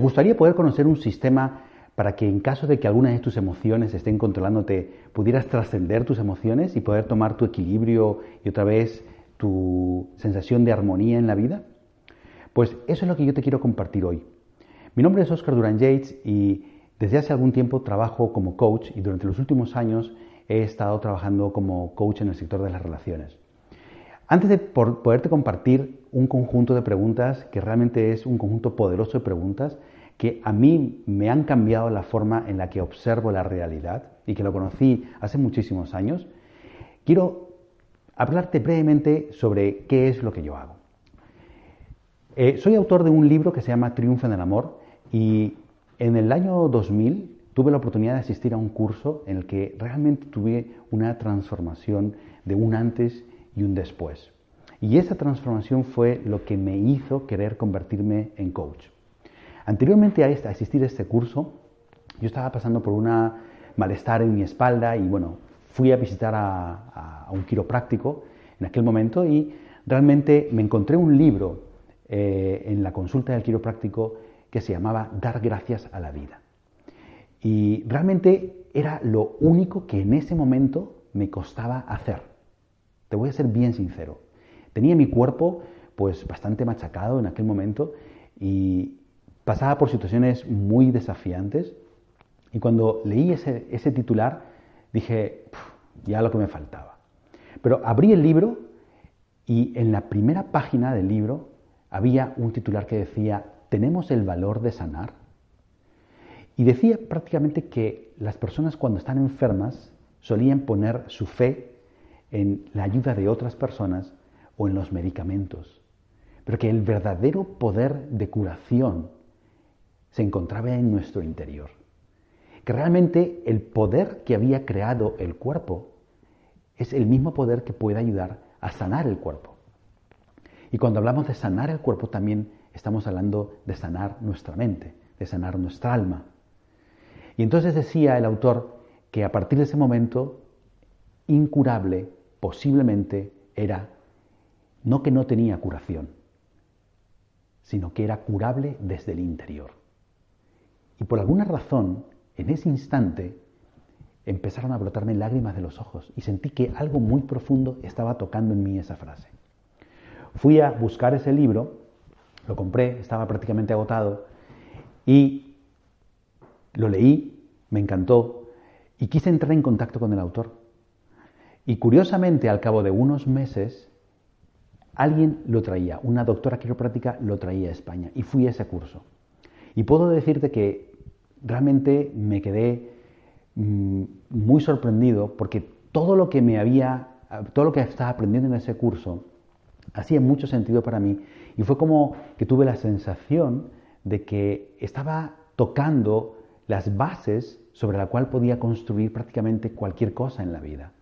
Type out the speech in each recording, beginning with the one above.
¿Te gustaría poder conocer un sistema para que en caso de que alguna de tus emociones estén controlándote, pudieras trascender tus emociones y poder tomar tu equilibrio y otra vez tu sensación de armonía en la vida? Pues eso es lo que yo te quiero compartir hoy. Mi nombre es Oscar Duran Yates y desde hace algún tiempo trabajo como coach y durante los últimos años he estado trabajando como coach en el sector de las relaciones. Antes de poderte compartir un conjunto de preguntas que realmente es un conjunto poderoso de preguntas que a mí me han cambiado la forma en la que observo la realidad y que lo conocí hace muchísimos años, quiero hablarte brevemente sobre qué es lo que yo hago. Eh, soy autor de un libro que se llama Triunfo en el Amor y en el año 2000 tuve la oportunidad de asistir a un curso en el que realmente tuve una transformación de un antes y un después. Y esa transformación fue lo que me hizo querer convertirme en coach. Anteriormente a, este, a este curso, yo estaba pasando por un malestar en mi espalda y bueno, fui a visitar a, un quiropráctico en aquel momento y realmente me encontré un libro eh, en la consulta del quiropráctico que se llamaba Dar gracias a la vida. Y realmente era lo único que en ese momento me costaba hacer. Te voy a ser bien sincero. Tenía mi cuerpo pues bastante machacado en aquel momento y pasaba por situaciones muy desafiantes. Y cuando leí ese, ese titular dije, ya lo que me faltaba. Pero abrí el libro y en la primera página del libro había un titular que decía, ¿tenemos el valor de sanar? Y decía prácticamente que las personas cuando están enfermas solían poner su fe en la ayuda de otras personas o en los medicamentos, pero que el verdadero poder de curación se encontraba en nuestro interior. Que realmente el poder que había creado el cuerpo es el mismo poder que puede ayudar a sanar el cuerpo. Y cuando hablamos de sanar el cuerpo también estamos hablando de sanar nuestra mente, de sanar nuestra alma. Y entonces decía el autor que a partir de ese momento, incurable posiblemente era no que no tenía curación, sino que era curable desde el interior. Y por alguna razón, en ese instante, empezaron a brotarme lágrimas de los ojos y sentí que algo muy profundo estaba tocando en mí esa frase. Fui a buscar ese libro, lo compré, estaba prácticamente agotado y lo leí, me encantó y quise entrar en contacto con el autor. Y curiosamente, al cabo de unos meses, alguien lo traía, una doctora quiropráctica lo traía a España y fui a ese curso. Y puedo decirte que realmente me quedé mm, muy sorprendido porque todo lo que me había, todo lo que estaba aprendiendo en ese curso hacía mucho sentido para mí y fue como que tuve la sensación de que estaba tocando las bases sobre la cual podía construir prácticamente cualquier cosa en la vida.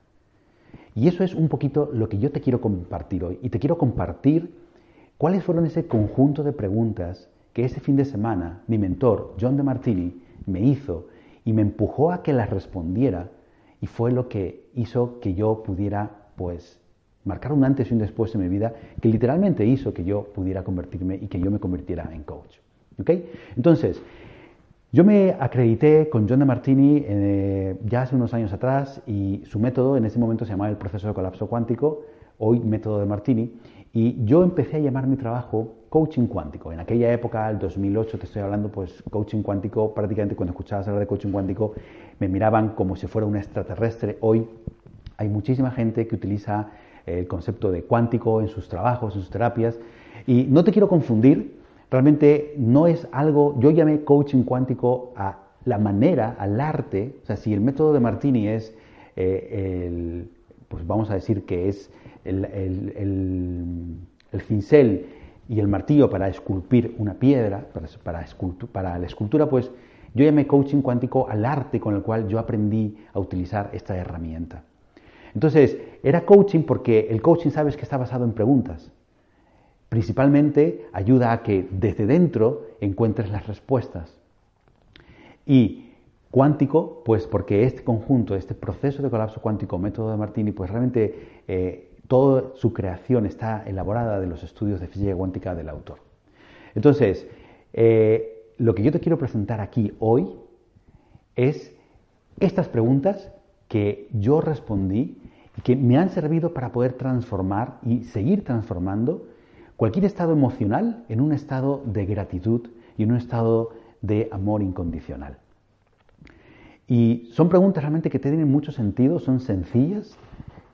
Y eso es un poquito lo que yo te quiero compartir hoy. Y te quiero compartir cuáles fueron ese conjunto de preguntas que ese fin de semana mi mentor, John de Martini, me hizo y me empujó a que las respondiera y fue lo que hizo que yo pudiera pues marcar un antes y un después en mi vida que literalmente hizo que yo pudiera convertirme y que yo me convirtiera en coach. Entonces, yo me acredité con John de Martini eh, ya hace unos años atrás y su método en ese momento se llamaba el proceso de colapso cuántico, hoy método de Martini, y yo empecé a llamar mi trabajo coaching cuántico. En aquella época, el 2008, te estoy hablando, pues coaching cuántico, prácticamente cuando escuchabas hablar de coaching cuántico, me miraban como si fuera un extraterrestre. Hoy hay muchísima gente que utiliza el concepto de cuántico en sus trabajos, en sus terapias. Y no te quiero confundir, realmente no es algo, yo llamé coaching cuántico a la manera, al arte, o sea, si el método de Martini es eh, el, pues vamos a decir que es el, el, cincel y el martillo para esculpir una piedra, para, para, la escultura, pues yo llamé coaching cuántico al arte con el cual yo aprendí a utilizar esta herramienta. Entonces, era coaching porque el coaching sabes que está basado en preguntas. Principalmente ayuda a que desde dentro encuentres las respuestas. Y cuántico, pues porque este conjunto, este proceso de colapso cuántico, método de Martini, pues realmente eh, toda su creación está elaborada de los estudios de física cuántica del autor. Entonces, eh, lo que yo te quiero presentar aquí hoy es estas preguntas que yo respondí y que me han servido para poder transformar y seguir transformando cualquier estado emocional en un estado de gratitud y en un estado de amor incondicional. Y son preguntas realmente que tienen mucho sentido, son sencillas,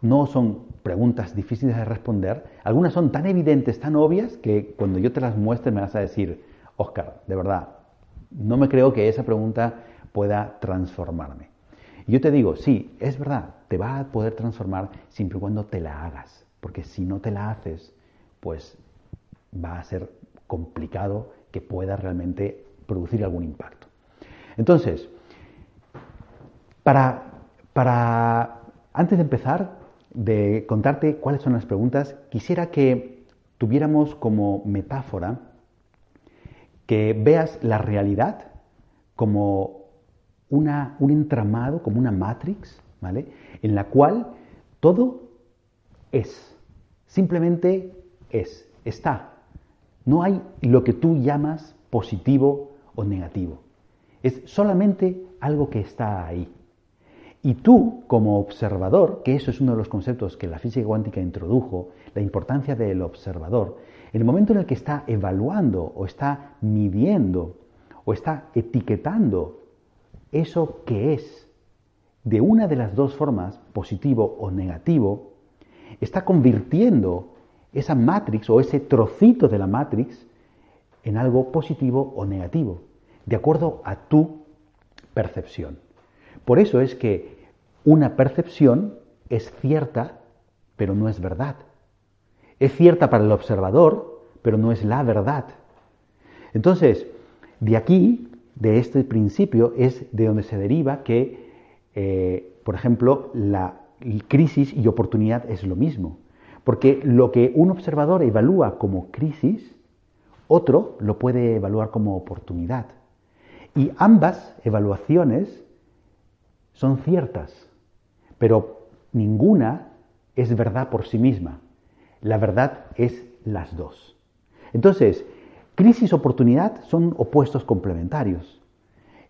no son preguntas difíciles de responder. Algunas son tan evidentes, tan obvias, que cuando yo te las muestre me vas a decir, Oscar, de verdad, no me creo que esa pregunta pueda transformarme. Y yo te digo, sí, es verdad, te va a poder transformar siempre y cuando te la hagas, porque si no te la haces, pues va a ser complicado que pueda realmente producir algún impacto. Entonces, para, para antes de empezar, de contarte cuáles son las preguntas, quisiera que tuviéramos como metáfora que veas la realidad como una, un entramado, como una matrix, ¿vale? En la cual todo es, simplemente es, está. No hay lo que tú llamas positivo o negativo. Es solamente algo que está ahí. Y tú, como observador, que eso es uno de los conceptos que la física cuántica introdujo, la importancia del observador, en el momento en el que está evaluando o está midiendo o está etiquetando eso que es de una de las dos formas, positivo o negativo, está convirtiendo esa matrix o ese trocito de la matrix en algo positivo o negativo, de acuerdo a tu percepción. Por eso es que una percepción es cierta, pero no es verdad. Es cierta para el observador, pero no es la verdad. Entonces, de aquí, de este principio, es de donde se deriva que, eh, por ejemplo, la crisis y oportunidad es lo mismo. Porque lo que un observador evalúa como crisis, otro lo puede evaluar como oportunidad. Y ambas evaluaciones son ciertas, pero ninguna es verdad por sí misma. La verdad es las dos. Entonces, crisis-oportunidad son opuestos complementarios.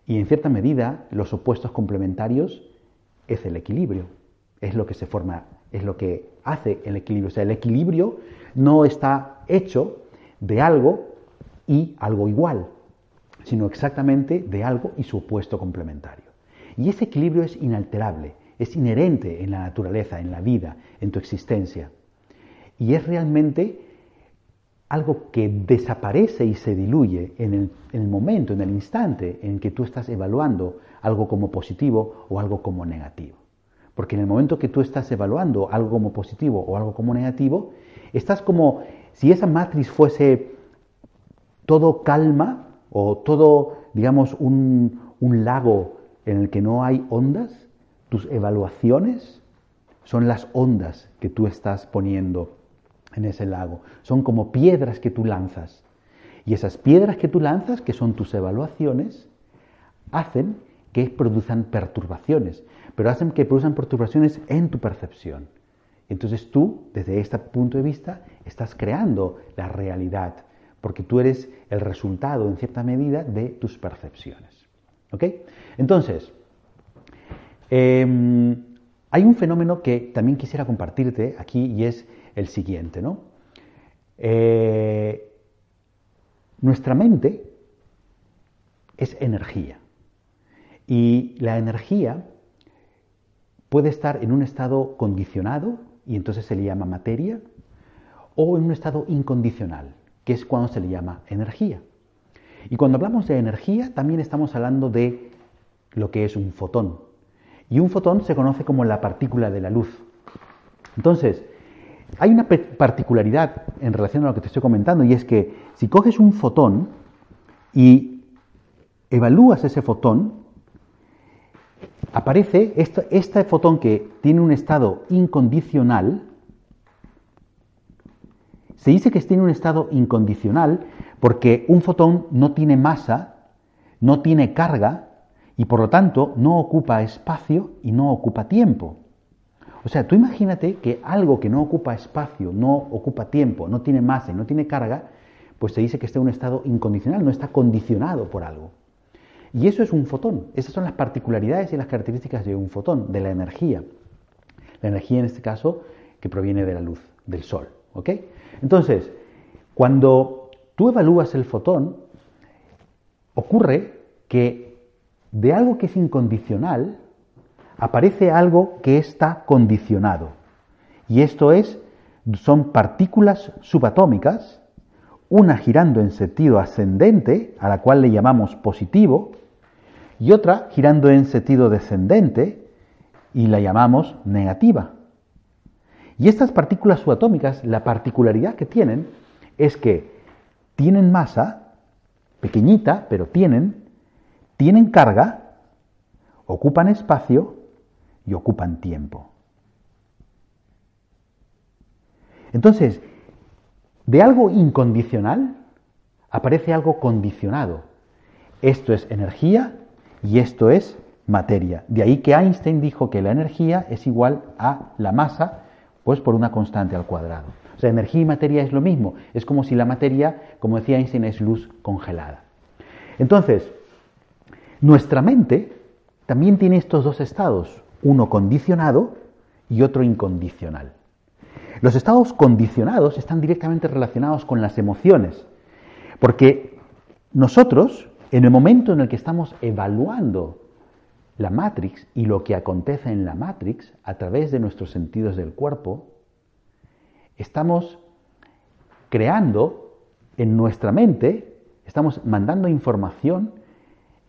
Y en cierta medida, los opuestos complementarios es el equilibrio. Es lo que se forma, es lo que hace el equilibrio. O sea, el equilibrio no está hecho de algo y algo igual, sino exactamente de algo y su opuesto complementario. Y ese equilibrio es inalterable, es inherente en la naturaleza, en la vida, en tu existencia. Y es realmente algo que desaparece y se diluye en el, momento, en el instante en que tú estás evaluando algo como positivo o algo como negativo. Porque en el momento que tú estás evaluando algo como positivo o algo como negativo, estás como si esa matriz fuese todo calma o todo, digamos, un, lago en el que no hay ondas, tus evaluaciones son las ondas que tú estás poniendo en ese lago. Son como piedras que tú lanzas. Y esas piedras que tú lanzas, que son tus evaluaciones, hacen que produzcan perturbaciones, pero hacen que produzcan perturbaciones en tu percepción. Entonces tú, desde este punto de vista, estás creando la realidad, porque tú eres el resultado, en cierta medida, de tus percepciones. ¿Ok? Entonces, Em, hay un fenómeno que también quisiera compartirte aquí y es el siguiente, ¿no? Eh, nuestra mente es energía y la energía puede estar en un estado condicionado y entonces se le llama materia o en un estado incondicional, que es cuando se le llama energía. Y cuando hablamos de energía también estamos hablando de lo que es un fotón, y un fotón se conoce como la partícula de la luz. Entonces, hay una particularidad en relación a lo que te estoy comentando y es que si coges un fotón y evalúas ese fotón, aparece este, este fotón que tiene un estado incondicional. Se dice que tiene un estado incondicional porque un fotón no tiene masa, no tiene carga, y por lo tanto no ocupa espacio y no ocupa tiempo. O sea, tú imagínate que algo que no ocupa espacio, no ocupa tiempo, no tiene masa y no tiene carga, pues se dice que está en un estado incondicional, no está condicionado por algo. Y eso es un fotón. Esas son las particularidades y las características de un fotón, de la energía. La energía en este caso que proviene de la luz, del sol. ¿ok? Entonces, cuando tú evalúas el fotón, ocurre que de algo que es incondicional aparece algo que está condicionado. Y esto es, son partículas subatómicas, una girando en sentido ascendente, a la cual le llamamos positivo, y otra girando en sentido descendente, y la llamamos negativa. Y estas partículas subatómicas, la particularidad que tienen es que tienen masa, pequeñita, pero tienen, tienen carga, ocupan espacio y ocupan tiempo. Entonces, de algo incondicional aparece algo condicionado. Esto es energía y esto es materia. De ahí que Einstein dijo que la energía es igual a la masa, pues por una constante al cuadrado. O sea, energía y materia es lo mismo. Es como si la materia, como decía Einstein, es luz congelada. Entonces, nuestra mente también tiene estos dos estados, uno condicionado y otro incondicional. Los estados condicionados están directamente relacionados con las emociones, porque nosotros, en el momento en el que estamos evaluando la Matrix y lo que acontece en la Matrix a través de nuestros sentidos del cuerpo, estamos creando en nuestra mente, estamos mandando información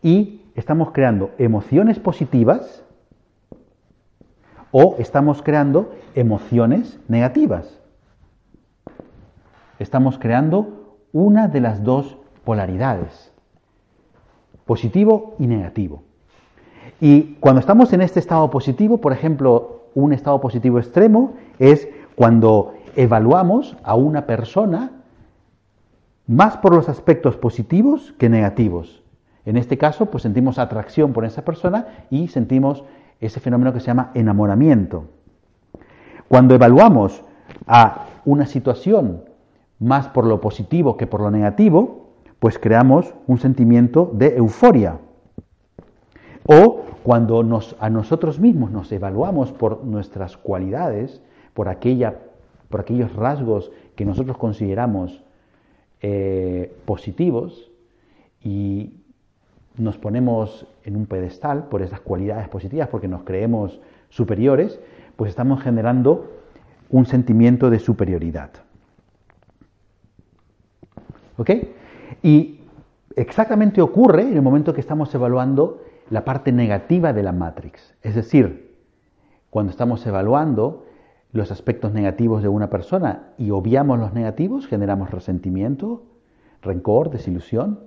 y estamos creando emociones positivas o estamos creando emociones negativas. Estamos creando una de las dos polaridades, positivo y negativo. Y cuando estamos en este estado positivo, por ejemplo, un estado positivo extremo es cuando evaluamos a una persona más por los aspectos positivos que negativos. En este caso, pues sentimos atracción por esa persona y sentimos ese fenómeno que se llama enamoramiento. Cuando evaluamos a una situación más por lo positivo que por lo negativo, pues creamos un sentimiento de euforia. O cuando nos, a nosotros mismos nos evaluamos por nuestras cualidades, por, aquella, por aquellos rasgos que nosotros consideramos eh, positivos y nos ponemos en un pedestal por esas cualidades positivas, porque nos creemos superiores, pues estamos generando un sentimiento de superioridad. ¿Ok? Y exactamente ocurre en el momento que estamos evaluando la parte negativa de la Matrix. Es decir, cuando estamos evaluando los aspectos negativos de una persona y obviamos los negativos, generamos resentimiento, rencor, desilusión.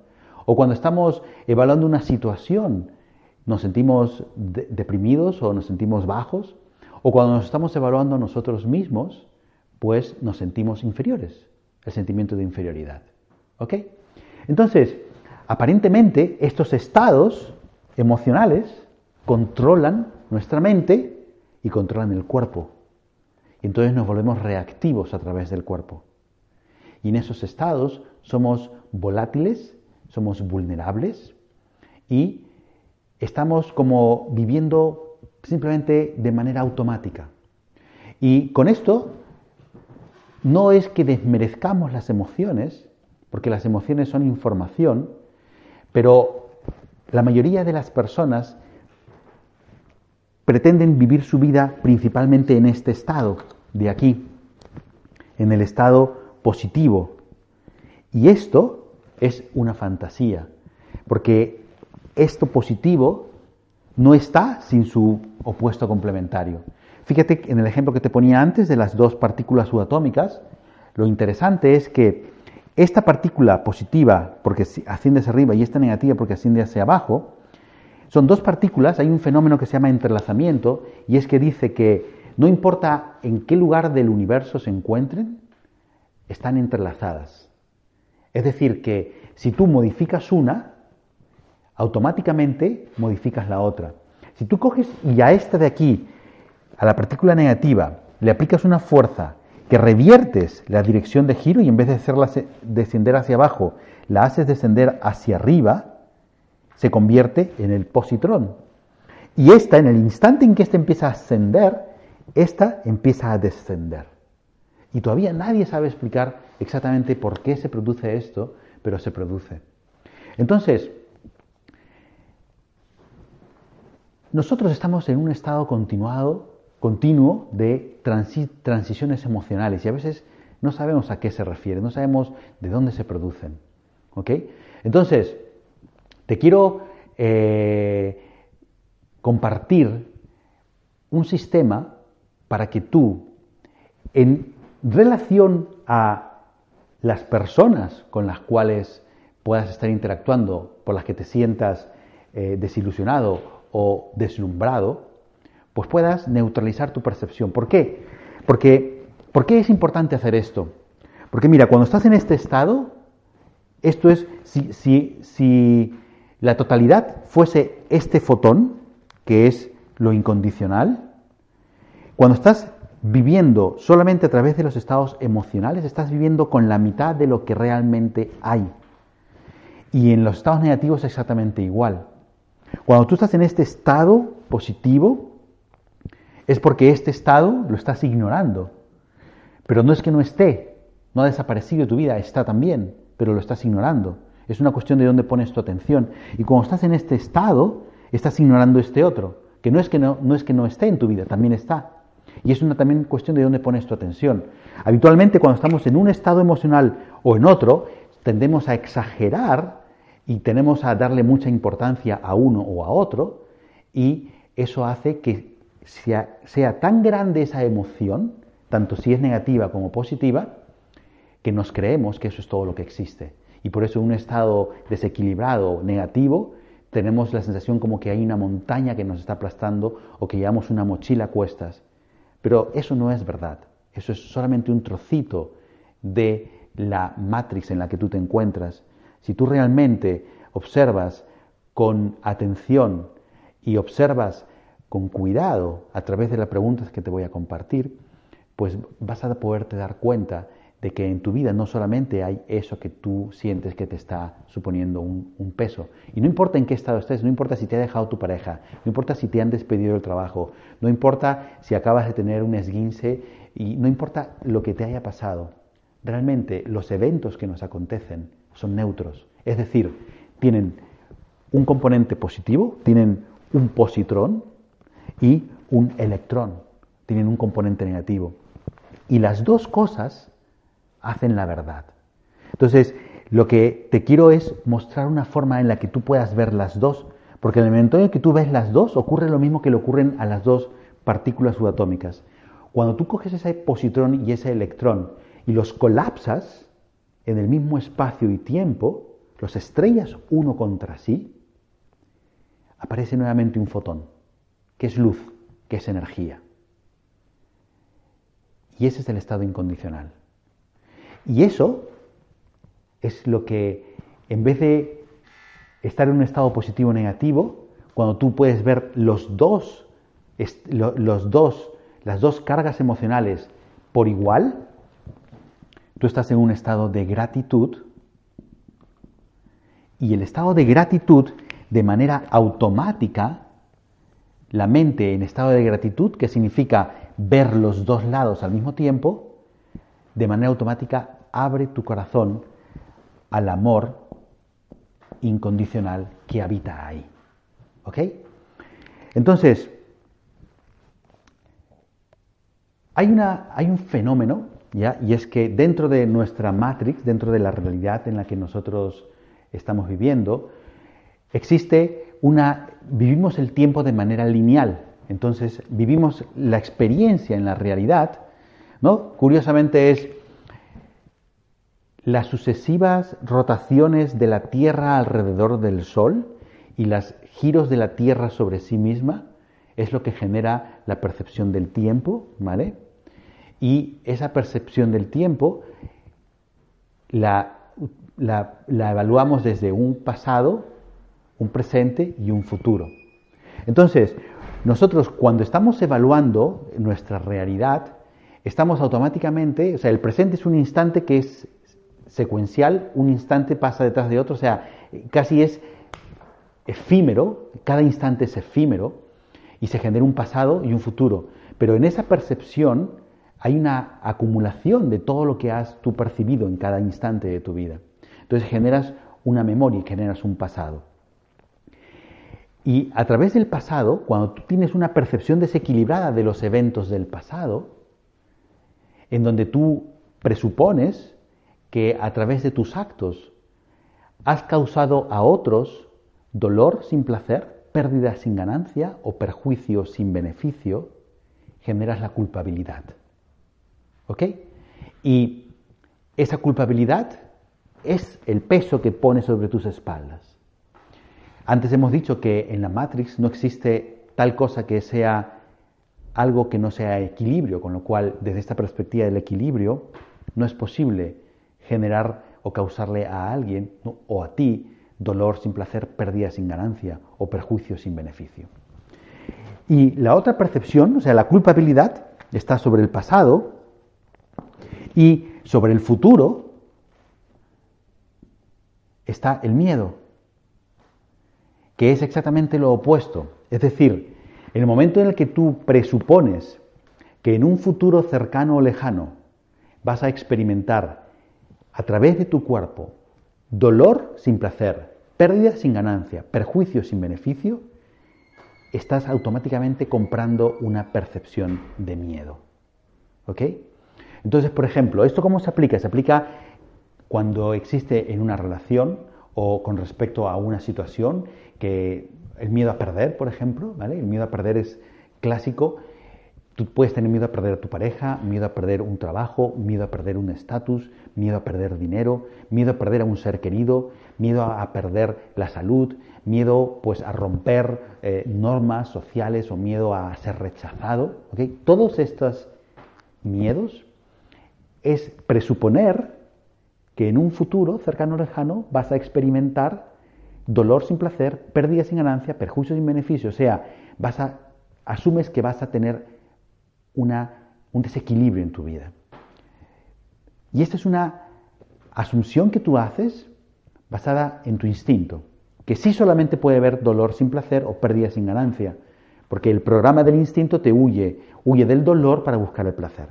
O cuando estamos evaluando una situación, nos sentimos deprimidos o nos sentimos bajos. O cuando nos estamos evaluando nosotros mismos, pues nos sentimos inferiores, el sentimiento de inferioridad. ¿Ok? Entonces, aparentemente estos estados emocionales controlan nuestra mente y controlan el cuerpo. Y entonces nos volvemos reactivos a través del cuerpo. Y en esos estados somos volátiles, somos vulnerables y estamos como viviendo simplemente de manera automática. Y con esto no es que desmerezcamos las emociones, porque las emociones son información, pero la mayoría de las personas pretenden vivir su vida principalmente en este estado de aquí, en el estado positivo. Y esto es una fantasía, porque esto positivo no está sin su opuesto complementario. Fíjate en el ejemplo que te ponía antes de las dos partículas subatómicas, lo interesante es que esta partícula positiva porque asciende hacia arriba y esta negativa porque asciende hacia abajo, son dos partículas, hay un fenómeno que se llama entrelazamiento y es que dice que no importa en qué lugar del universo se encuentren, están entrelazadas. Es decir, que si tú modificas una, automáticamente modificas la otra. Si tú coges y a esta de aquí, a la partícula negativa, le aplicas una fuerza que reviertes la dirección de giro y en vez de hacerla descender hacia abajo, la haces descender hacia arriba, se convierte en el positrón. Y esta, en el instante en que esta empieza a ascender, esta empieza a descender. Y todavía nadie sabe explicar exactamente por qué se produce esto, pero se produce. Entonces, nosotros estamos en un estado continuado, continuo de transiciones emocionales y a veces no sabemos a qué se refiere, no sabemos de dónde se producen. ¿Ok? Entonces, te quiero eh, compartir un sistema para que tú, en relación a las personas con las cuales puedas estar interactuando, por las que te sientas eh, desilusionado o deslumbrado, pues puedas neutralizar tu percepción. ¿Por qué? Porque, ¿Por qué es importante hacer esto? Porque mira, cuando estás en este estado, esto es, si, si, si la totalidad fuese este fotón, que es lo incondicional, cuando estás viviendo solamente a través de los estados emocionales, estás viviendo con la mitad de lo que realmente hay. Y en los estados negativos es exactamente igual. Cuando tú estás en este estado positivo, es porque este estado lo estás ignorando. Pero no es que no esté, no ha desaparecido de tu vida, está también, pero lo estás ignorando. Es una cuestión de dónde pones tu atención. Y cuando estás en este estado, estás ignorando este otro, que no es que no, no, es que no esté en tu vida, también está. Y es una también cuestión de dónde pones tu atención. Habitualmente cuando estamos en un estado emocional o en otro, tendemos a exagerar y tenemos a darle mucha importancia a uno o a otro y eso hace que sea, sea tan grande esa emoción, tanto si es negativa como positiva, que nos creemos que eso es todo lo que existe. Y por eso en un estado desequilibrado, negativo, tenemos la sensación como que hay una montaña que nos está aplastando o que llevamos una mochila a cuestas. Pero eso no es verdad. Eso es solamente un trocito de la matrix en la que tú te encuentras. Si tú realmente observas con atención y observas con cuidado a través de las preguntas que te voy a compartir, pues vas a poderte dar cuenta de que en tu vida no solamente hay eso que tú sientes que te está suponiendo un, peso. Y no importa en qué estado estés, no importa si te ha dejado tu pareja, no importa si te han despedido del trabajo, no importa si acabas de tener un esguince y no importa lo que te haya pasado. Realmente los eventos que nos acontecen son neutros. Es decir, tienen un componente positivo, tienen un positrón y un electrón, tienen un componente negativo. Y las dos cosas hacen la verdad. Entonces, lo que te quiero es mostrar una forma en la que tú puedas ver las dos, porque en el momento en que tú ves las dos, ocurre lo mismo que le ocurren a las dos partículas subatómicas. Cuando tú coges ese positrón y ese electrón y los colapsas en el mismo espacio y tiempo, los estrellas uno contra sí, aparece nuevamente un fotón, que es luz, que es energía. Y ese es el estado incondicional. Y eso es lo que, en vez de estar en un estado positivo o negativo, cuando tú puedes ver los dos, los dos, las dos cargas emocionales por igual, tú estás en un estado de gratitud y el estado de gratitud, de manera automática, la mente en estado de gratitud, que significa ver los dos lados al mismo tiempo, de manera automática abre tu corazón al amor incondicional que habita ahí. ¿Ok? Entonces, hay, una, hay un fenómeno, ¿ya? y es que dentro de nuestra matrix, dentro de la realidad en la que nosotros estamos viviendo, existe una, vivimos el tiempo de manera lineal. Entonces, vivimos la experiencia en la realidad, ¿no? Curiosamente es las sucesivas rotaciones de la Tierra alrededor del Sol y los giros de la Tierra sobre sí misma es lo que genera la percepción del tiempo, ¿vale? Y esa percepción del tiempo la, evaluamos desde un pasado, un presente y un futuro. Entonces, nosotros cuando estamos evaluando nuestra realidad, estamos automáticamente, o sea, el presente es un instante que es secuencial, un instante pasa detrás de otro, o sea, casi es efímero, cada instante es efímero y se genera un pasado y un futuro. Pero en esa percepción hay una acumulación de todo lo que has tú percibido en cada instante de tu vida. Entonces generas una memoria y generas un pasado. Y a través del pasado, cuando tú tienes una percepción desequilibrada de los eventos del pasado, en donde tú presupones que a través de tus actos has causado a otros dolor sin placer, pérdida sin ganancia o perjuicio sin beneficio, generas la culpabilidad. ¿Ok? Y esa culpabilidad es el peso que pone sobre tus espaldas. Antes hemos dicho que en la Matrix no existe tal cosa que sea algo que no sea equilibrio, con lo cual desde esta perspectiva del equilibrio no es posible generar o causarle a alguien o a ti dolor sin placer, pérdida sin ganancia o perjuicio sin beneficio. Y la otra percepción, o sea, la culpabilidad, está sobre el pasado y sobre el futuro está el miedo que es exactamente lo opuesto. Es decir, el momento en el que tú presupones que en un futuro cercano o lejano vas a experimentar a través de tu cuerpo dolor sin placer, pérdida sin ganancia, perjuicio sin beneficio, estás automáticamente comprando una percepción de miedo. ¿Ok? Entonces, por ejemplo, ¿esto cómo se aplica? Se aplica cuando existe en una relación o con respecto a una situación que el miedo a perder, por ejemplo, ¿vale? El miedo a perder es clásico. Tú puedes tener miedo a perder a tu pareja, miedo a perder un trabajo, miedo a perder un estatus, miedo a perder dinero, miedo a perder a un ser querido, miedo a perder la salud, miedo pues a romper eh, normas sociales o miedo a ser rechazado. Todos estos miedos es presuponer que en un futuro cercano o lejano vas a experimentar dolor sin placer, pérdida sin ganancia, perjuicio sin beneficio. O sea, asumes que vas a tener una, un desequilibrio en tu vida. Y esta es una asunción que tú haces basada en tu instinto, que sí solamente puede haber dolor sin placer o pérdida sin ganancia, porque el programa del instinto te huye, huye del dolor para buscar el placer.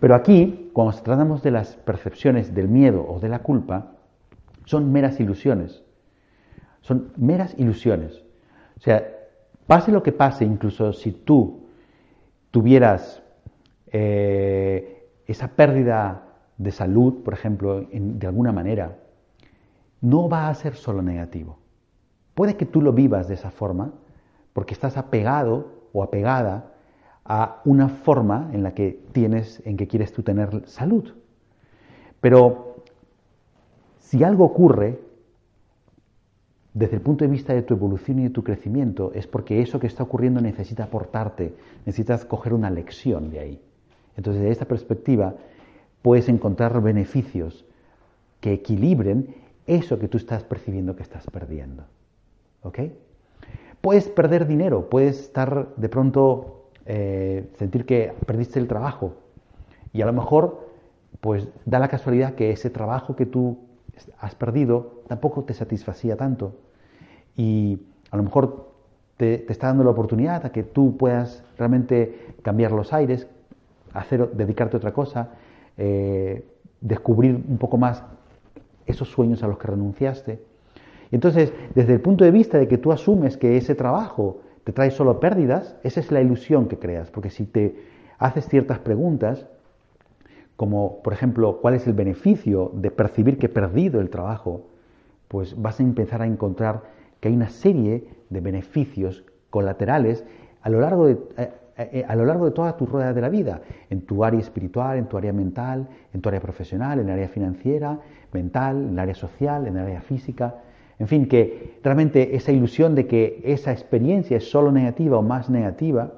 Pero aquí, cuando tratamos de las percepciones del miedo o de la culpa, son meras ilusiones. Son meras ilusiones. O sea, pase lo que pase, incluso si tú tuvieras eh, esa pérdida de salud, por ejemplo, de alguna manera, no va a ser solo negativo. Puede que tú lo vivas de esa forma porque estás apegado o apegada a una forma en la que tienes, en que quieres tú tener salud. Pero si algo ocurre, desde el punto de vista de tu evolución y de tu crecimiento, es porque eso que está ocurriendo necesita aportarte, necesitas coger una lección de ahí. Entonces, desde esta perspectiva, puedes encontrar beneficios que equilibren eso que tú estás percibiendo que estás perdiendo. ¿Ok? Puedes perder dinero, puedes estar de pronto eh, sentir que perdiste el trabajo y a lo mejor, pues da la casualidad que ese trabajo que tú has perdido tampoco te satisfacía tanto y a lo mejor te, está dando la oportunidad a que tú puedas realmente cambiar los aires, hacer, dedicarte a otra cosa, eh, descubrir un poco más esos sueños a los que renunciaste. Entonces, desde el punto de vista de que tú asumes que ese trabajo te trae solo pérdidas, esa es la ilusión que creas, porque si te haces ciertas preguntas, como por ejemplo, ¿cuál es el beneficio de percibir que he perdido el trabajo? Pues vas a empezar a encontrar que hay una serie de beneficios colaterales a lo largo de, eh, eh, a lo largo de toda tu rueda de la vida, en tu área espiritual, en tu área mental, en tu área profesional, en el área financiera, mental, en el área social, en el área física. En fin, que realmente esa ilusión de que esa experiencia es solo negativa o más negativa,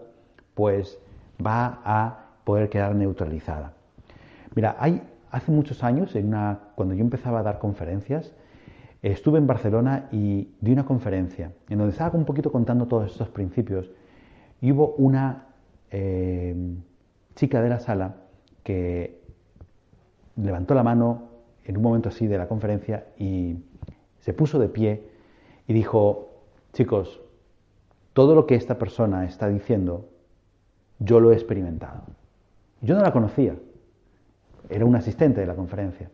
pues va a poder quedar neutralizada. Mira, hay, hace muchos años, en una, cuando yo empezaba a dar conferencias, estuve en Barcelona y di una conferencia en donde estaba un poquito contando todos estos principios y hubo una eh, chica de la sala que levantó la mano en un momento así de la conferencia y se puso de pie y dijo, chicos, todo lo que esta persona está diciendo, yo lo he experimentado. Yo no la conocía, era un asistente de la conferencia.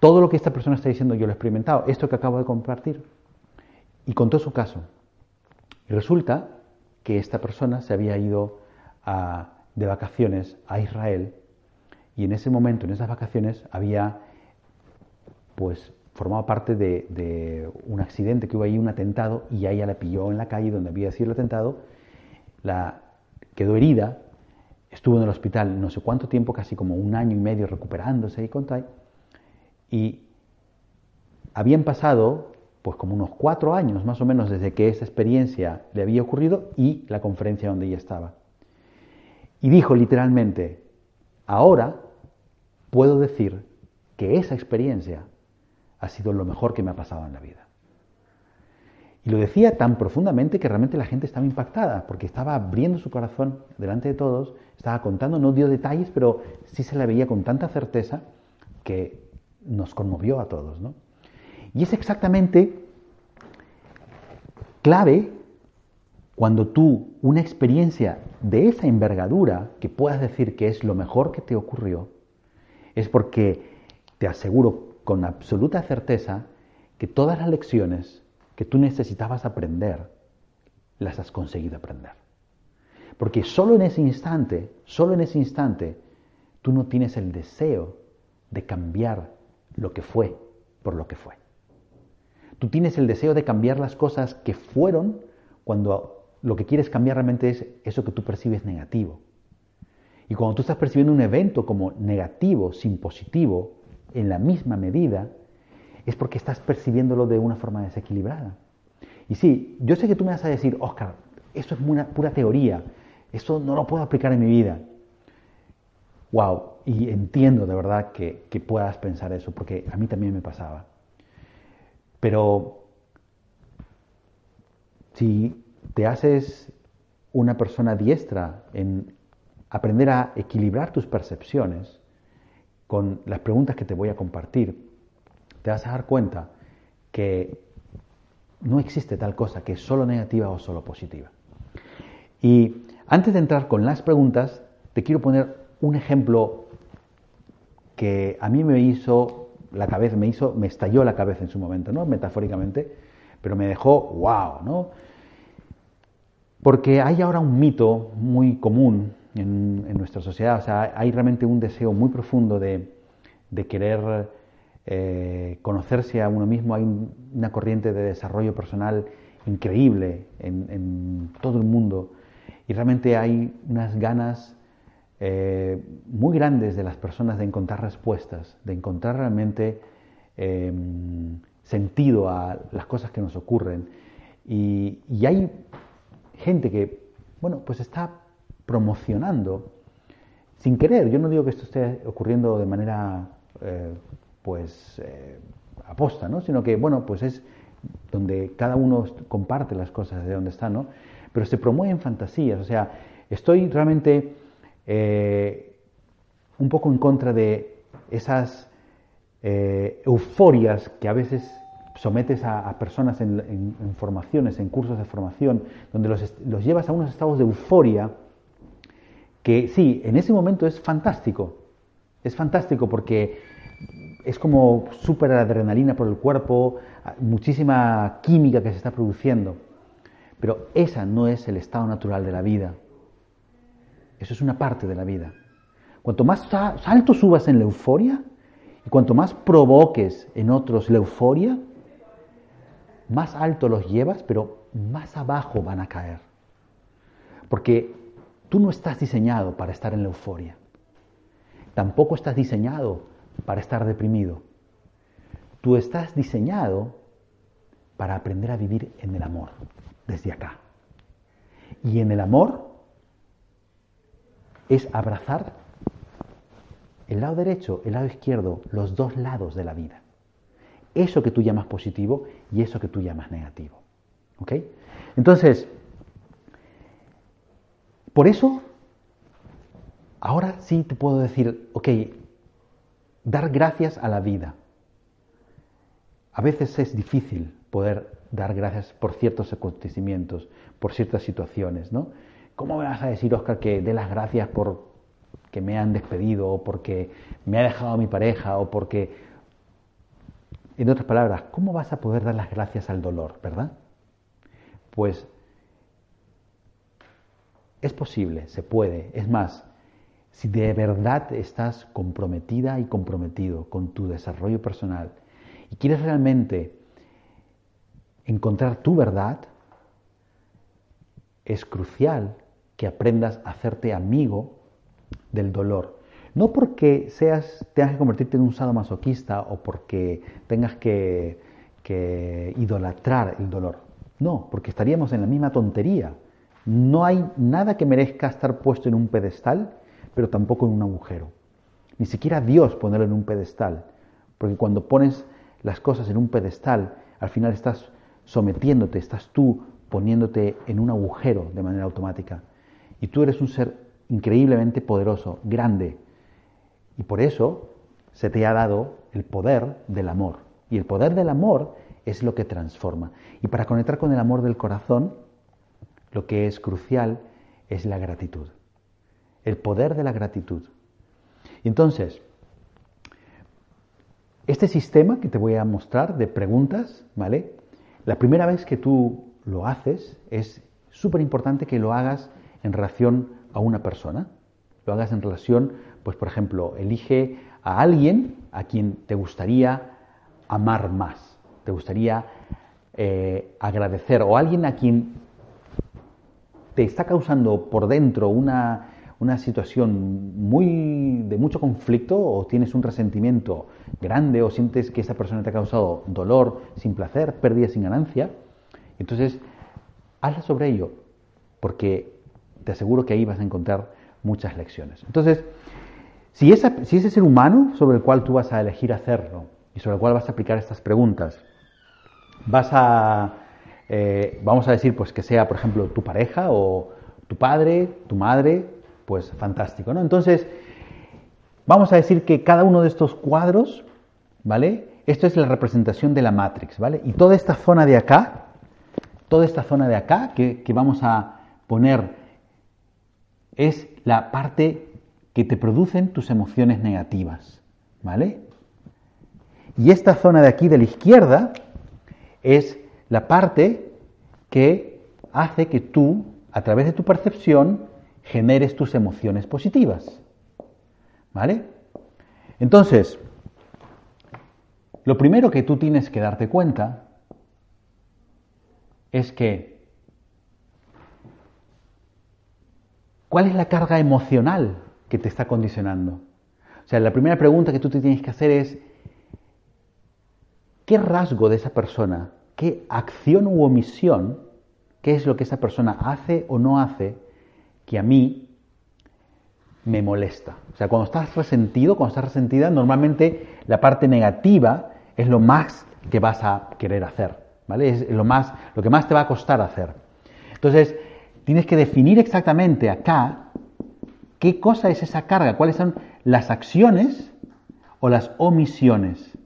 Todo lo que esta persona está diciendo yo lo he experimentado, esto que acabo de compartir. Y contó su caso. Y resulta que esta persona se había ido de vacaciones a Israel y en ese momento, en esas vacaciones, había pues formado parte de, un accidente que hubo ahí, un atentado, y ella la pilló en la calle donde había sido el atentado, la quedó herida, estuvo en el hospital no sé cuánto tiempo, casi como un año y medio recuperándose y contai, y habían pasado pues como unos cuatro años más o menos desde que esa experiencia le había ocurrido y la conferencia donde ella estaba. Y dijo literalmente, ahora puedo decir que esa experiencia ha sido lo mejor que me ha pasado en la vida. Y lo decía tan profundamente que realmente la gente estaba impactada, porque estaba abriendo su corazón delante de todos, estaba contando, no dio detalles, pero sí se la veía con tanta certeza que nos conmovió a todos. ¿no? Y es exactamente clave cuando tú una experiencia de esa envergadura, que puedas decir que es lo mejor que te ocurrió, es porque te aseguro con absoluta certeza que todas las lecciones que tú necesitabas aprender, las has conseguido aprender. Porque solo en ese instante, solo en ese instante, tú no tienes el deseo de cambiar lo que fue por lo que fue. Tú tienes el deseo de cambiar las cosas que fueron cuando lo que quieres cambiar realmente es eso que tú percibes negativo. Y cuando tú estás percibiendo un evento como negativo, sin positivo, en la misma medida, es porque estás percibiéndolo de una forma desequilibrada. Y sí, yo sé que tú me vas a decir, Oscar, eso es una pura teoría, eso no lo puedo aplicar en mi vida. Wow, y entiendo de verdad que, puedas pensar eso, porque a mí también me pasaba. Pero si te haces una persona diestra en aprender a equilibrar tus percepciones con las preguntas que te voy a compartir, te vas a dar cuenta que no existe tal cosa que es solo negativa o solo positiva. Y antes de entrar con las preguntas, te quiero poner un ejemplo que a mí me hizo la cabeza, me hizo, me estalló la cabeza en su momento, ¿no? Metafóricamente, pero me dejó wow, ¿no? Porque hay ahora un mito muy común en, nuestra sociedad. O sea, hay realmente un deseo muy profundo de, querer eh, conocerse a uno mismo. Hay una corriente de desarrollo personal increíble en, todo el mundo. Y realmente hay unas ganas eh, muy grandes de las personas de encontrar respuestas, de encontrar realmente em, sentido a las cosas que nos ocurren. Y, y hay gente que, bueno, pues está promocionando, sin querer, yo no digo que esto esté ocurriendo de manera, eh, pues, eh, aposta, ¿no? Sino que, bueno, pues es donde cada uno comparte las cosas de donde está, ¿no? Pero se promueven fantasías, o sea, estoy realmente eh, un poco en contra de esas euforias que a veces sometes a, personas en, formaciones, en cursos de formación, donde los, llevas a unos estados de euforia, que sí, en ese momento es fantástico. Es fantástico porque es como súper adrenalina por el cuerpo, muchísima química que se está produciendo. Pero esa no es el estado natural de la vida. Eso es una parte de la vida. Cuanto más alto subas en la euforia y cuanto más provoques en otros la euforia, más alto los llevas, pero más abajo van a caer. Porque Tú no estás diseñado para estar en la euforia. Tampoco estás diseñado para estar deprimido. Tú estás diseñado para aprender a vivir en el amor, desde acá. Y en el amor es abrazar el lado derecho, el lado izquierdo, los dos lados de la vida. Eso que tú llamas positivo y eso que tú llamas negativo. ¿Ok? Entonces, por eso, ahora sí te puedo decir, ok, dar gracias a la vida. A veces es difícil poder dar gracias por ciertos acontecimientos, por ciertas situaciones, ¿no? ¿Cómo me vas a decir, Oscar, que dé las gracias por que me han despedido o porque me ha dejado mi pareja o porque... En otras palabras, ¿cómo vas a poder dar las gracias al dolor, verdad? Pues es posible, se puede. Es más, si de verdad estás comprometida y comprometido con tu desarrollo personal y quieres realmente encontrar tu verdad, es crucial que aprendas a hacerte amigo del dolor. No porque seas, tengas que convertirte en un sadomasoquista o porque tengas que, que idolatrar el dolor. No, porque estaríamos en la misma tontería. No hay nada que merezca estar puesto en un pedestal, pero tampoco en un agujero. Ni siquiera Dios ponerlo en un pedestal, porque cuando pones las cosas en un pedestal, al final estás sometiéndote, estás tú poniéndote en un agujero de manera automática. Y tú eres un ser increíblemente poderoso, grande. Y por eso se te ha dado el poder del amor. Y el poder del amor es lo que transforma. Y para conectar con el amor del corazón, lo que es crucial es la gratitud. El poder de la gratitud. Entonces, este sistema que te voy a mostrar de preguntas, ¿vale? La primera vez que tú lo haces es súper importante que lo hagas en relación a una persona. Lo hagas en relación, pues por ejemplo, elige a alguien a quien te gustaría amar más, te gustaría eh, agradecer, o alguien a quien te está causando por dentro una, una situación muy de mucho conflicto o tienes un resentimiento grande o sientes que esa persona te ha causado dolor sin placer, pérdida sin ganancia, entonces hazla sobre ello, porque te aseguro que ahí vas a encontrar muchas lecciones. Entonces, si, ese ser humano sobre el cual tú vas a elegir hacerlo y sobre el cual vas a aplicar estas preguntas, vas a, eh, vamos a decir, pues que sea, por ejemplo, tu pareja o tu padre, tu madre, pues fantástico, ¿no? Entonces, vamos a decir que cada uno de estos cuadros, ¿vale? Esto es la representación de la Matrix, ¿vale? Y toda esta zona de acá, toda esta zona de acá que vamos a poner es la parte que te producen tus emociones negativas, ¿vale? Y esta zona de aquí de la izquierda es la parte que hace que tú, a través de tu percepción, generes tus emociones positivas. ¿Vale? Entonces, lo primero que tú tienes que darte cuenta es que ¿Cuál es la carga emocional que te está condicionando? O sea, la primera pregunta que tú te tienes que hacer es, ¿qué rasgo de esa persona, qué acción u omisión, qué es lo que esa persona hace o no hace que a mí me molesta? O sea, cuando estás resentido, cuando estás resentida, normalmente la parte negativa es lo más que vas a querer hacer, ¿vale? Es lo, más, lo que más te va a costar hacer. Entonces, tienes que definir exactamente acá qué cosa es esa carga, cuáles son las acciones o las omisiones.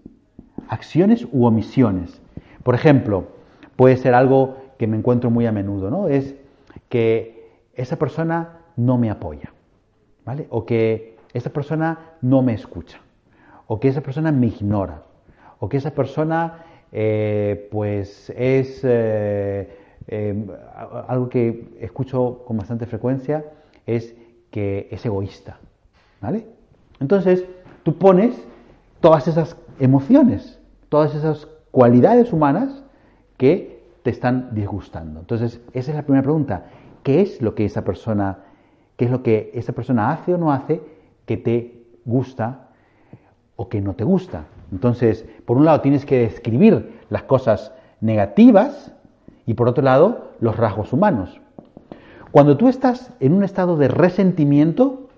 Acciones u omisiones. Por ejemplo, puede ser algo que me encuentro muy a menudo, ¿no? Es que esa persona no me apoya, ¿vale? O que esa persona no me escucha, o que esa persona me ignora, o que esa persona, eh, pues, es eh, Em, algo que escucho con bastante frecuencia es que es egoísta. ¿Vale? Entonces, tú pones todas esas emociones, todas esas cualidades humanas que te están disgustando. Entonces, esa es la primera pregunta. ¿Qué es lo que esa persona, qué es lo que esa persona hace o no hace que te gusta o que no te gusta? Entonces, por un lado tienes que describir las cosas negativas y por otro lado los rasgos humanos. Cuando tú estás en un estado de resentimiento,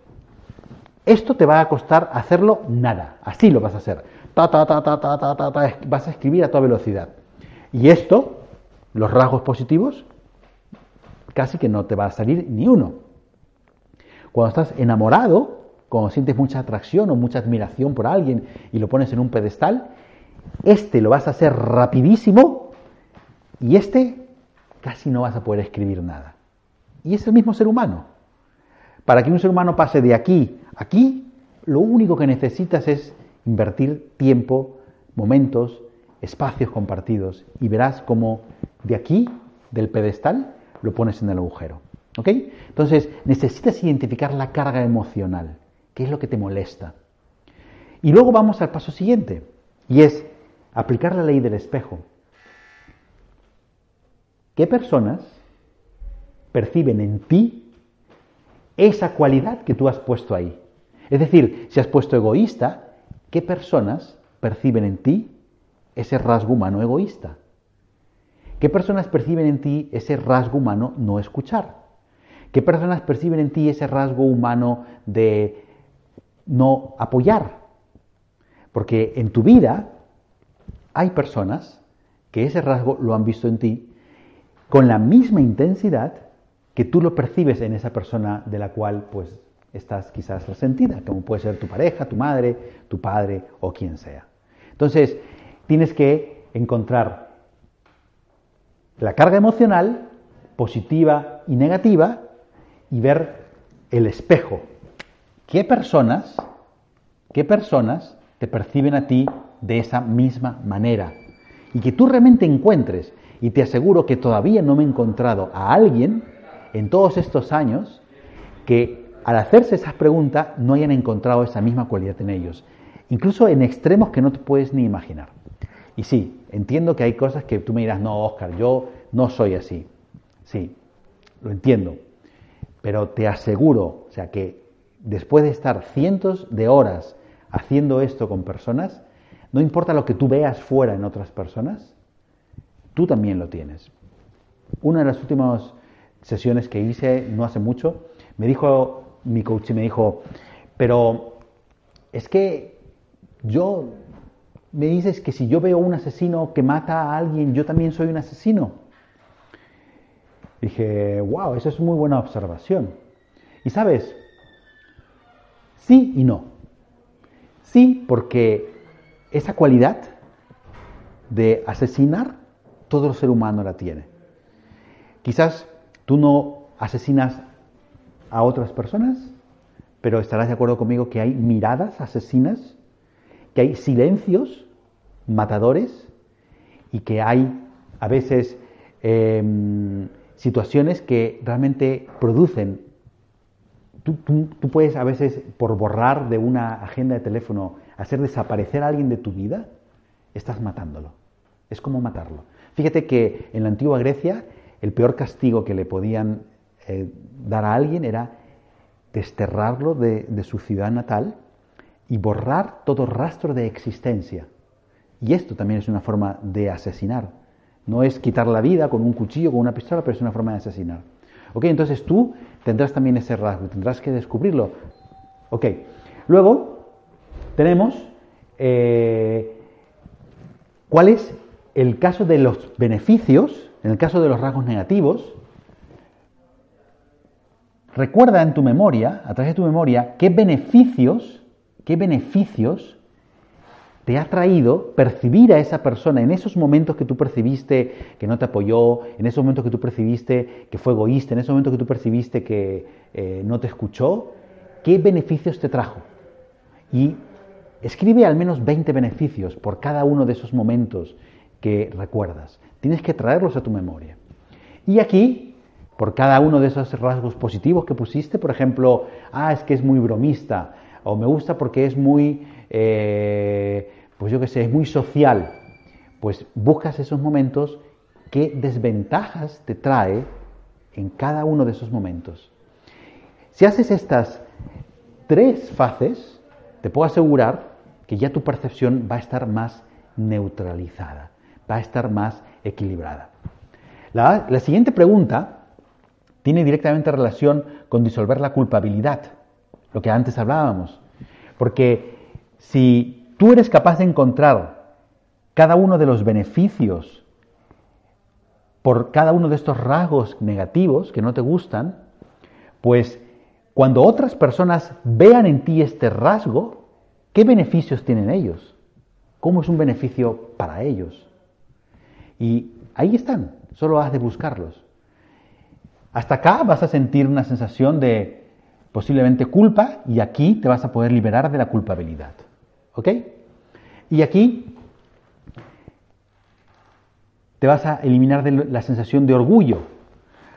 esto te va a costar hacerlo nada, así lo vas a hacer. vas a escribir a toda velocidad. Y esto, los rasgos positivos, casi que no te va a salir ni uno. Cuando estás enamorado, cuando sientes mucha atracción o mucha admiración por alguien y lo pones en un pedestal, este lo vas a hacer rapidísimo y este casi no vas a poder escribir nada. Y es el mismo ser humano. Para que un ser humano pase de aquí a aquí, lo único que necesitas es invertir tiempo, momentos, espacios compartidos y verás cómo de aquí, del pedestal, lo pones en el agujero. ¿Ok? Entonces, necesitas identificar la carga emocional. ¿Qué es lo que te molesta? Y luego vamos al paso siguiente, y es aplicar la ley del espejo. ¿Qué personas perciben en ti esa cualidad que tú has puesto ahí? Es decir, si has puesto egoísta, ¿qué personas perciben en ti ese rasgo humano egoísta? ¿Qué personas perciben en ti ese rasgo humano no escuchar? ¿Qué personas perciben en ti ese rasgo humano de no apoyar? Porque en tu vida hay personas que ese rasgo lo han visto en ti con la misma intensidad que tú lo percibes en esa persona de la cual pues estás quizás resentida, como puede ser tu pareja, tu madre, tu padre o quien sea. Entonces, tienes que encontrar la carga emocional positiva y negativa y ver el espejo. ¿Qué personas, qué personas te perciben a ti de esa misma manera? Y que tú realmente encuentres, y te aseguro que todavía no me he encontrado a alguien en todos estos años que al hacerse esas preguntas no hayan encontrado esa misma cualidad en ellos, incluso en extremos que no te puedes ni imaginar. Y sí, entiendo que hay cosas que tú me dirás, no, Oscar, yo no soy así. Sí, lo entiendo. Pero te aseguro, o sea, que después de estar cientos de horas haciendo esto con personas, no importa lo que tú veas fuera en otras personas, tú también lo tienes. Una de las últimas sesiones que hice no hace mucho, me dijo mi coach y me dijo, pero es que yo me dices que si yo veo un asesino que mata a alguien, yo también soy un asesino. Dije, wow, esa es muy buena observación. Y sabes, sí y no. Sí, porque esa cualidad de asesinar, todo el ser humano la tiene. Quizás tú no asesinas a otras personas, pero estarás de acuerdo conmigo que hay miradas asesinas, que hay silencios matadores y que hay a veces em, situaciones que realmente producen. Tú, tú, puedes a veces, por borrar de una agenda de teléfono, hacer desaparecer a alguien de tu vida, estás matándolo. Es como matarlo. Fíjate que en la antigua Grecia el peor castigo que le podían eh, dar a alguien era desterrarlo de, de su ciudad natal y borrar todo rastro de existencia. Y esto también es una forma de asesinar. No es quitar la vida con un cuchillo, con una pistola, pero es una forma de asesinar. ¿Ok? Entonces tú tendrás también ese rasgo, tendrás que descubrirlo. ¿Ok? Luego tenemos eh, cuál es el caso de los beneficios, en el caso de los rasgos negativos. Recuerda en tu memoria, a través de tu memoria, qué beneficios, qué beneficios te ha traído percibir a esa persona en esos momentos que tú percibiste que no te apoyó, en esos momentos que tú percibiste que fue egoísta, en esos momentos que tú percibiste que eh, no te escuchó, ¿qué beneficios te trajo? Y escribe al menos 20 beneficios por cada uno de esos momentos que recuerdas. Tienes que traerlos a tu memoria. Y aquí, por cada uno de esos rasgos positivos que pusiste, por ejemplo, ah, es que es muy bromista, o me gusta porque es muy eh, pues yo qué sé, es muy social, pues buscas esos momentos, qué desventajas te trae en cada uno de esos momentos. Si haces estas tres fases, te puedo asegurar que ya tu percepción va a estar más neutralizada, va a estar más equilibrada. La, la siguiente pregunta tiene directamente relación con disolver la culpabilidad, lo que antes hablábamos. Porque si tú eres capaz de encontrar cada uno de los beneficios por cada uno de estos rasgos negativos que no te gustan, pues cuando otras personas vean en ti este rasgo, ¿qué beneficios tienen ellos? ¿Cómo es un beneficio para ellos? Y ahí están, solo has de buscarlos. Hasta acá vas a sentir una sensación de posiblemente culpa y aquí te vas a poder liberar de la culpabilidad. ¿Ok? Y aquí te vas a eliminar de la sensación de orgullo,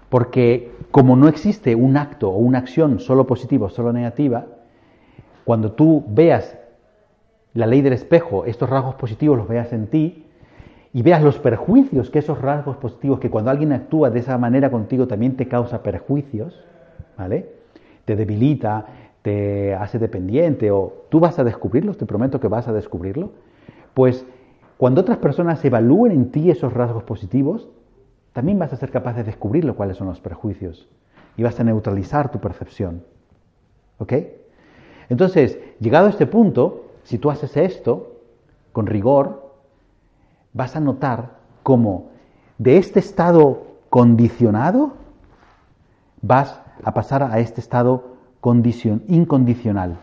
porque como no existe un acto o una acción solo positiva o solo negativa, cuando tú veas la ley del espejo, estos rasgos positivos los veas en ti, y veas los perjuicios que esos rasgos positivos, que cuando alguien actúa de esa manera contigo también te causa perjuicios, ¿vale? Te debilita, te hace dependiente o tú vas a descubrirlo, te prometo que vas a descubrirlo, pues cuando otras personas evalúen en ti esos rasgos positivos, también vas a ser capaz de descubrirlo cuáles son los perjuicios y vas a neutralizar tu percepción. ¿Ok? Entonces, llegado a este punto, si tú haces esto con rigor, vas a notar cómo de este estado condicionado vas a pasar a este estado incondicional.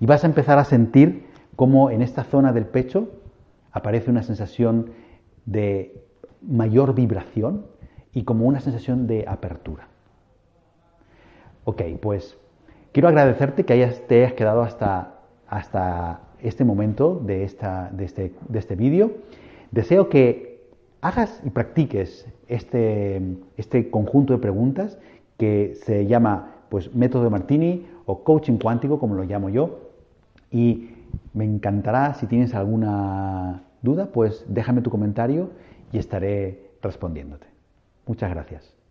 Y vas a empezar a sentir cómo en esta zona del pecho aparece una sensación de mayor vibración y como una sensación de apertura. Ok, pues quiero agradecerte que hayas, te hayas quedado hasta, hasta este momento de, esta, de este, de este vídeo. Deseo que hagas y practiques este, este conjunto de preguntas que se llama pues, método de Martini o coaching cuántico, como lo llamo yo. Y me encantará, si tienes alguna duda, pues déjame tu comentario y estaré respondiéndote. Muchas gracias.